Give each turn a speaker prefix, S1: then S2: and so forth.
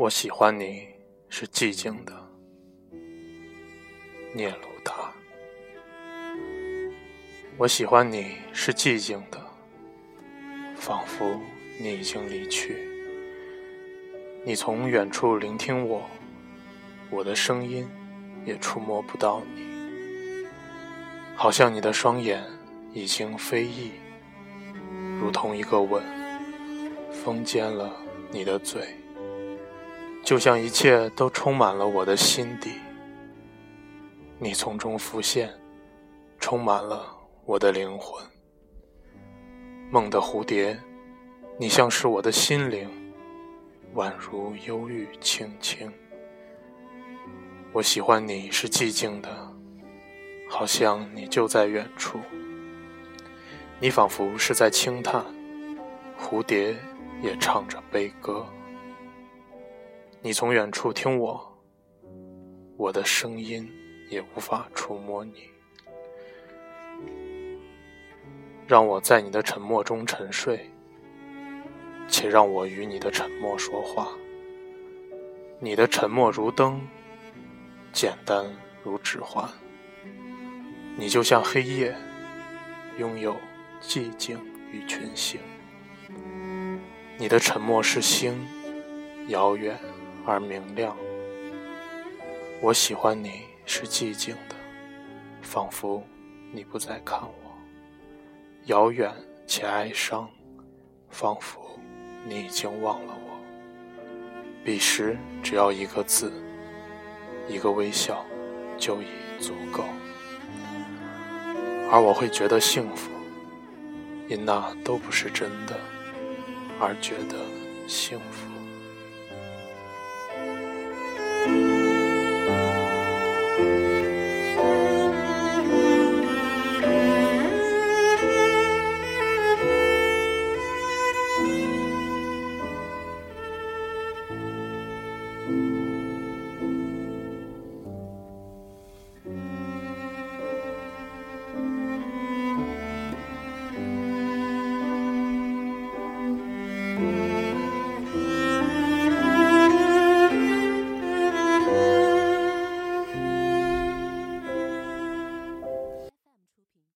S1: 我喜欢你是寂静的，聂鲁达。我喜欢你是寂静的，仿佛你已经离去。你从远处聆听我，我的声音也触摸不到你，好像你的双眼已经飞逸，如同一个吻，封缄了你的嘴。就像一切都充满了我的心底，你从中浮现，充满了我的灵魂。梦的蝴蝶，你像是我的心灵，宛如忧郁轻轻。我喜欢你是寂静的，好像你就在远处。你仿佛是在轻叹，蝴蝶也唱着悲歌。你从远处听我，我的声音也无法触摸你。让我在你的沉默中沉睡，且让我与你的沉默说话。你的沉默如灯，简单如指环。你就像黑夜，拥有寂静与群星。你的沉默是星，遥远。而明亮，我喜欢你是寂静的，仿佛你不再看我；遥远且哀伤，仿佛你已经忘了我。彼时只要一个字，一个微笑，就已足够，而我会觉得幸福，因那都不是真的，而觉得幸福。